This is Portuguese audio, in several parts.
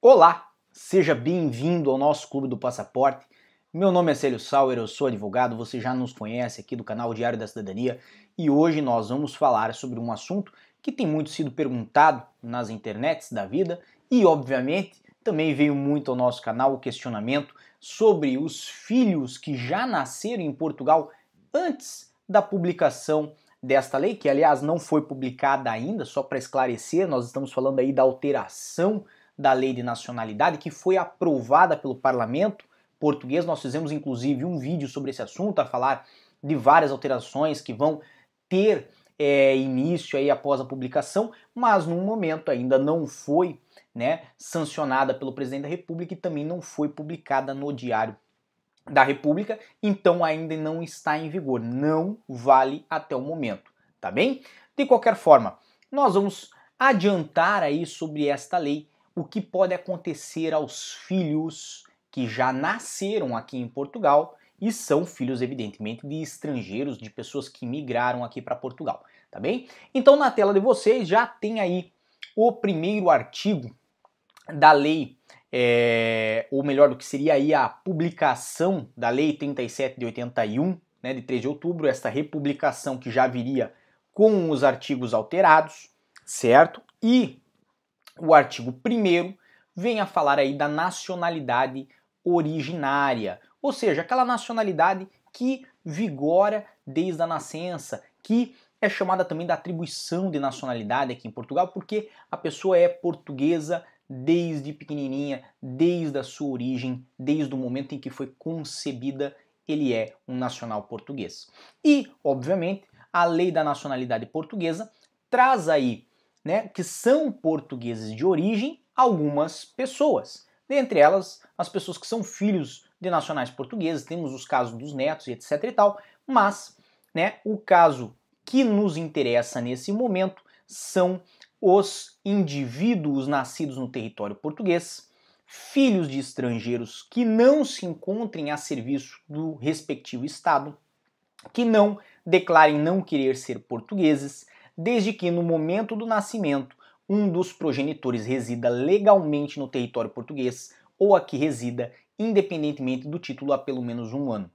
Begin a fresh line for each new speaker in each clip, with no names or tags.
Olá, seja bem-vindo ao nosso Clube do Passaporte. Meu nome é Célio Sauer, eu sou advogado, você já nos conhece aqui do canal Diário da Cidadania e hoje nós vamos falar sobre um assunto que tem muito sido perguntado nas internets da vida e, obviamente, também veio muito ao nosso canal o questionamento sobre os filhos que já nasceram em Portugal antes da publicação desta lei, que aliás não foi publicada ainda, só para esclarecer, nós estamos falando aí da alteração da lei de nacionalidade que foi aprovada pelo parlamento português. Nós fizemos inclusive um vídeo sobre esse assunto, a falar de várias alterações que vão ter é, início aí após a publicação, mas no momento ainda não foi né, sancionada pelo presidente da República e também não foi publicada no Diário da República, então ainda não está em vigor, não vale até o momento, tá bem? De qualquer forma, nós vamos adiantar aí sobre esta lei o que pode acontecer aos filhos que já nasceram aqui em Portugal e são filhos, evidentemente, de estrangeiros, de pessoas que migraram aqui para Portugal, tá bem? Então, na tela de vocês já tem aí o primeiro artigo da lei, é, ou melhor, do que seria aí a publicação da lei 37 de 81, né, de 3 de outubro, esta republicação que já viria com os artigos alterados, certo? E o artigo 1 vem a falar aí da nacionalidade originária, ou seja, aquela nacionalidade que vigora desde a nascença, que é chamada também da atribuição de nacionalidade aqui em Portugal, porque a pessoa é portuguesa desde pequenininha, desde a sua origem, desde o momento em que foi concebida, ele é um nacional português. E, obviamente, a lei da nacionalidade portuguesa traz aí né, que são portugueses de origem algumas pessoas. Dentre elas, as pessoas que são filhos de nacionais portugueses, temos os casos dos netos e etc e tal, mas né, o caso que nos interessa nesse momento são os indivíduos nascidos no território português, filhos de estrangeiros que não se encontrem a serviço do respectivo Estado, que não declarem não querer ser portugueses, desde que no momento do nascimento um dos progenitores resida legalmente no território português ou aqui resida independentemente do título há pelo menos um ano.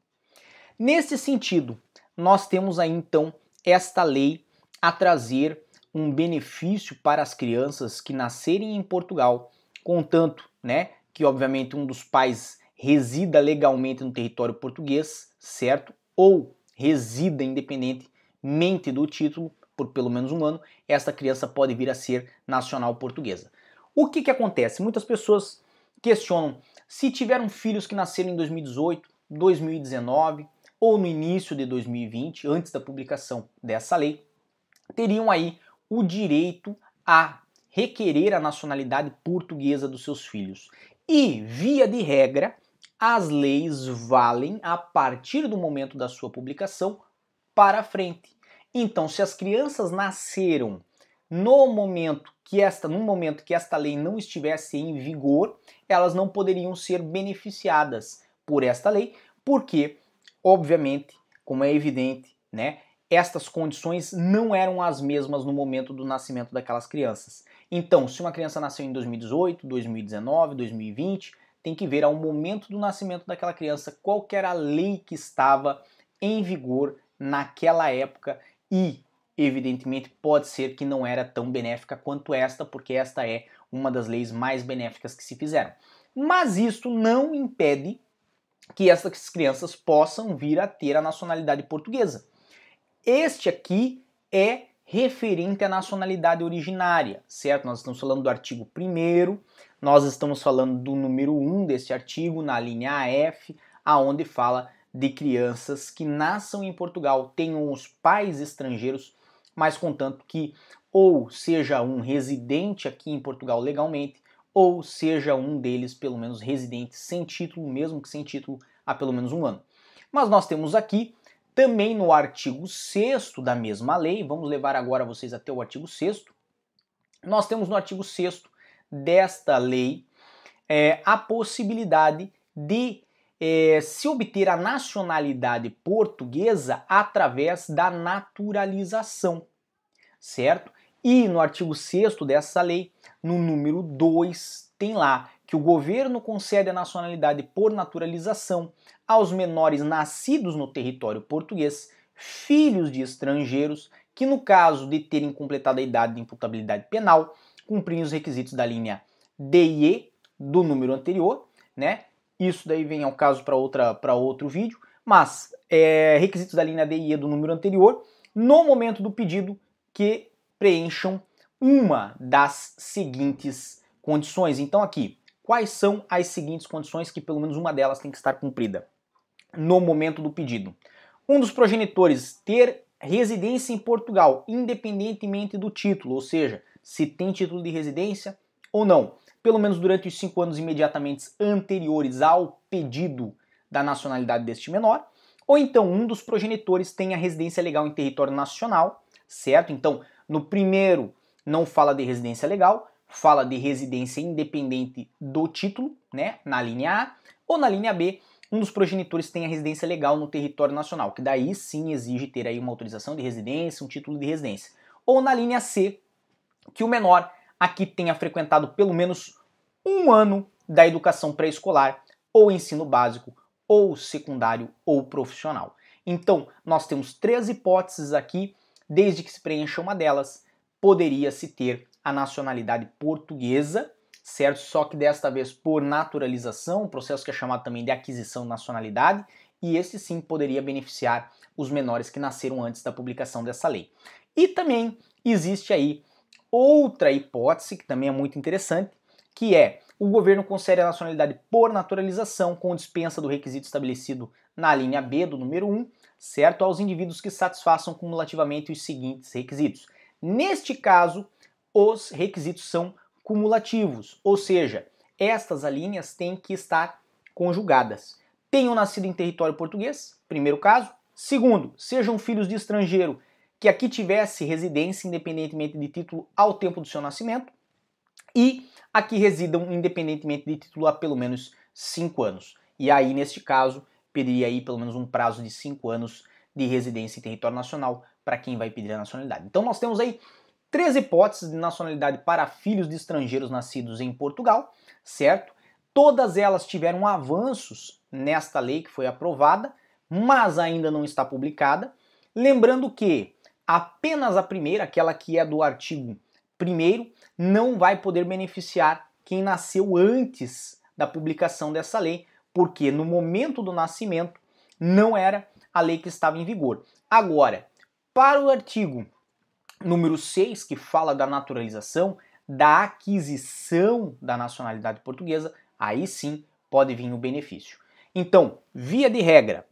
Nesse sentido, nós temos aí então esta lei a trazer um benefício para as crianças que nascerem em Portugal, contanto, né, que obviamente um dos pais resida legalmente no território português, certo? Ou resida independentemente do título, por pelo menos um ano, esta criança pode vir a ser nacional portuguesa. O que, que acontece? Muitas pessoas questionam se tiveram filhos que nasceram em 2018, 2019 ou no início de 2020, antes da publicação dessa lei, teriam aí o direito a requerer a nacionalidade portuguesa dos seus filhos. E, via de regra, as leis valem a partir do momento da sua publicação para frente. Então, se as crianças nasceram no momento que esta, no momento que esta lei não estivesse em vigor, elas não poderiam ser beneficiadas por esta lei, porque, obviamente, como é evidente, né, estas condições não eram as mesmas no momento do nascimento daquelas crianças. Então, se uma criança nasceu em 2018, 2019, 2020, tem que ver ao momento do nascimento daquela criança qual era a lei que estava em vigor naquela época e, evidentemente, pode ser que não era tão benéfica quanto esta, porque esta é uma das leis mais benéficas que se fizeram. Mas isto não impede que essas crianças possam vir a ter a nacionalidade portuguesa. Este aqui é referente à nacionalidade originária, certo? Nós estamos falando do artigo 1 nós estamos falando do número 1 deste artigo, na linha F, aonde fala de crianças que nasçam em Portugal tenham os pais estrangeiros, mas contanto que ou seja um residente aqui em Portugal legalmente, ou seja um deles pelo menos residente sem título, mesmo que sem título, há pelo menos um ano. Mas nós temos aqui também no artigo 6 da mesma lei, vamos levar agora vocês até o artigo 6 nós temos no artigo 6 desta lei é, a possibilidade de é, se obter a nacionalidade portuguesa através da naturalização, certo? E no artigo 6 dessa lei, no número 2, tem lá que o governo concede a nacionalidade por naturalização aos menores nascidos no território português, filhos de estrangeiros, que no caso de terem completado a idade de imputabilidade penal, cumprem os requisitos da linha D e E do número anterior, né? Isso daí vem ao caso para outra para outro vídeo, mas é, requisitos da linha D e E do número anterior, no momento do pedido que preencham uma das seguintes condições. Então aqui, quais são as seguintes condições que pelo menos uma delas tem que estar cumprida no momento do pedido? Um dos progenitores ter residência em Portugal, independentemente do título, ou seja, se tem título de residência ou não, pelo menos durante os cinco anos imediatamente anteriores ao pedido da nacionalidade deste menor, ou então um dos progenitores tenha residência legal em território nacional, certo? Então, no primeiro não fala de residência legal, fala de residência independente do título, né, na linha A, ou na linha B, um dos progenitores tem a residência legal no território nacional, que daí sim exige ter aí uma autorização de residência, um título de residência. Ou na linha C, que o menor aqui tenha frequentado pelo menos um ano da educação pré-escolar, ou ensino básico, ou secundário, ou profissional. Então, nós temos três hipóteses aqui, desde que se preencha uma delas, poderia-se ter a nacionalidade portuguesa certo? Só que desta vez por naturalização, um processo que é chamado também de aquisição de nacionalidade, e esse sim poderia beneficiar os menores que nasceram antes da publicação dessa lei. E também existe aí outra hipótese que também é muito interessante, que é o governo concede a nacionalidade por naturalização com dispensa do requisito estabelecido na linha B do número 1, certo? Aos indivíduos que satisfaçam cumulativamente os seguintes requisitos. Neste caso, os requisitos são cumulativos, ou seja, estas alíneas têm que estar conjugadas. Tenham nascido em território português, primeiro caso. Segundo, sejam filhos de estrangeiro que aqui tivesse residência independentemente de título ao tempo do seu nascimento e aqui residam independentemente de título há pelo menos cinco anos. E aí, neste caso, pediria aí pelo menos um prazo de cinco anos de residência em território nacional para quem vai pedir a nacionalidade. Então nós temos aí três hipóteses de nacionalidade para filhos de estrangeiros nascidos em Portugal, certo? Todas elas tiveram avanços nesta lei que foi aprovada, mas ainda não está publicada. Lembrando que apenas a primeira, aquela que é do artigo 1, não vai poder beneficiar quem nasceu antes da publicação dessa lei, porque no momento do nascimento não era a lei que estava em vigor. Agora, para o artigo número 6, que fala da naturalização, da aquisição da nacionalidade portuguesa, aí sim pode vir o benefício. Então, via de regra,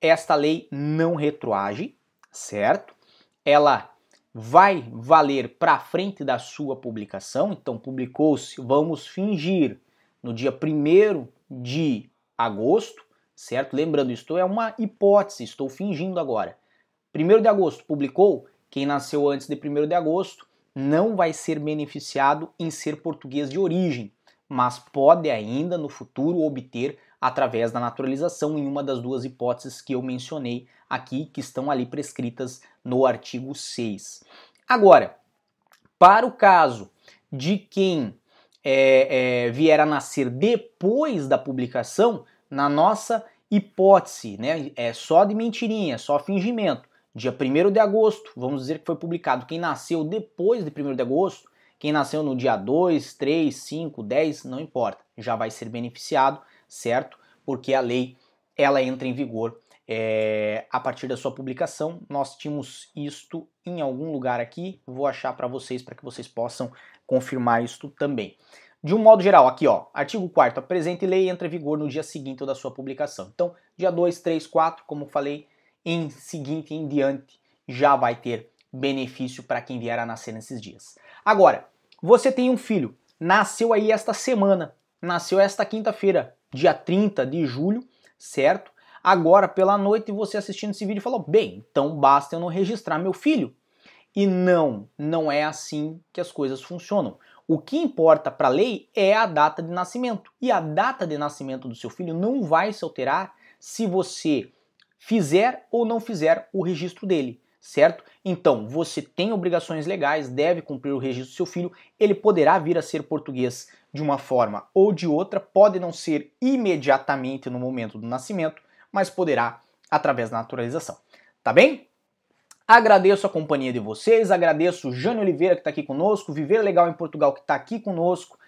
esta lei não retroage, certo? Ela vai valer para frente da sua publicação, então publicou-se, vamos fingir, no dia 1 de agosto, certo? Lembrando, isto é uma hipótese, estou fingindo agora. 1 de agosto publicou, quem nasceu antes de 1 de agosto não vai ser beneficiado em ser português de origem, mas pode ainda no futuro obter através da naturalização em uma das duas hipóteses que eu mencionei aqui, que estão ali prescritas no artigo 6. Agora, para o caso de quem é, é, vier a nascer depois da publicação, na nossa hipótese, né, é só de mentirinha, só fingimento dia 1 de agosto, vamos dizer que foi publicado quem nasceu depois de 1 de agosto, quem nasceu no dia 2, 3, 5, 10, não importa, já vai ser beneficiado, certo? Porque a lei ela entra em vigor é, a partir da sua publicação. Nós tínhamos isto em algum lugar aqui, vou achar para vocês para que vocês possam confirmar isto também. De um modo geral, aqui ó, artigo 4 a presente lei entra em vigor no dia seguinte da sua publicação. Então, dia 2, 3, 4, como falei, em seguinte em diante já vai ter benefício para quem vier a nascer nesses dias. Agora, você tem um filho, nasceu aí esta semana, nasceu esta quinta-feira, dia 30 de julho, certo? Agora pela noite você assistindo esse vídeo falou: "Bem, então basta eu não registrar meu filho". E não, não é assim que as coisas funcionam. O que importa para a lei é a data de nascimento. E a data de nascimento do seu filho não vai se alterar se você fizer ou não fizer o registro dele, certo? Então, você tem obrigações legais, deve cumprir o registro do seu filho, ele poderá vir a ser português de uma forma ou de outra, pode não ser imediatamente no momento do nascimento, mas poderá através da naturalização. Tá bem? Agradeço a companhia de vocês, agradeço o Jânio Oliveira que está aqui conosco, Viver Legal em Portugal que está aqui conosco.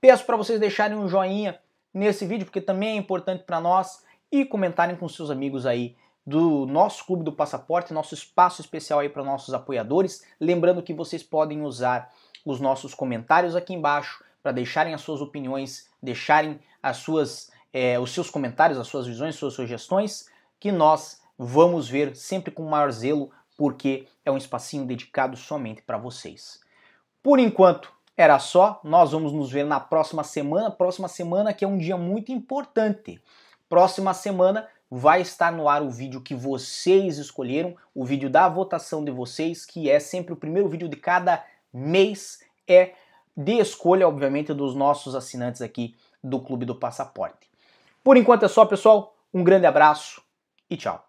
Peço para vocês deixarem um joinha nesse vídeo porque também é importante para nós e comentarem com seus amigos aí do nosso Clube do Passaporte, nosso espaço especial aí para nossos apoiadores. Lembrando que vocês podem usar os nossos comentários aqui embaixo para deixarem as suas opiniões, deixarem as suas, é, os seus comentários, as suas visões, suas sugestões, que nós vamos ver sempre com maior zelo, porque é um espacinho dedicado somente para vocês. Por enquanto, era só. Nós vamos nos ver na próxima semana. Próxima semana que é um dia muito importante. Próxima semana vai estar no ar o vídeo que vocês escolheram, o vídeo da votação de vocês, que é sempre o primeiro vídeo de cada mês, é de escolha, obviamente, dos nossos assinantes aqui do Clube do Passaporte. Por enquanto é só, pessoal. Um grande abraço e tchau.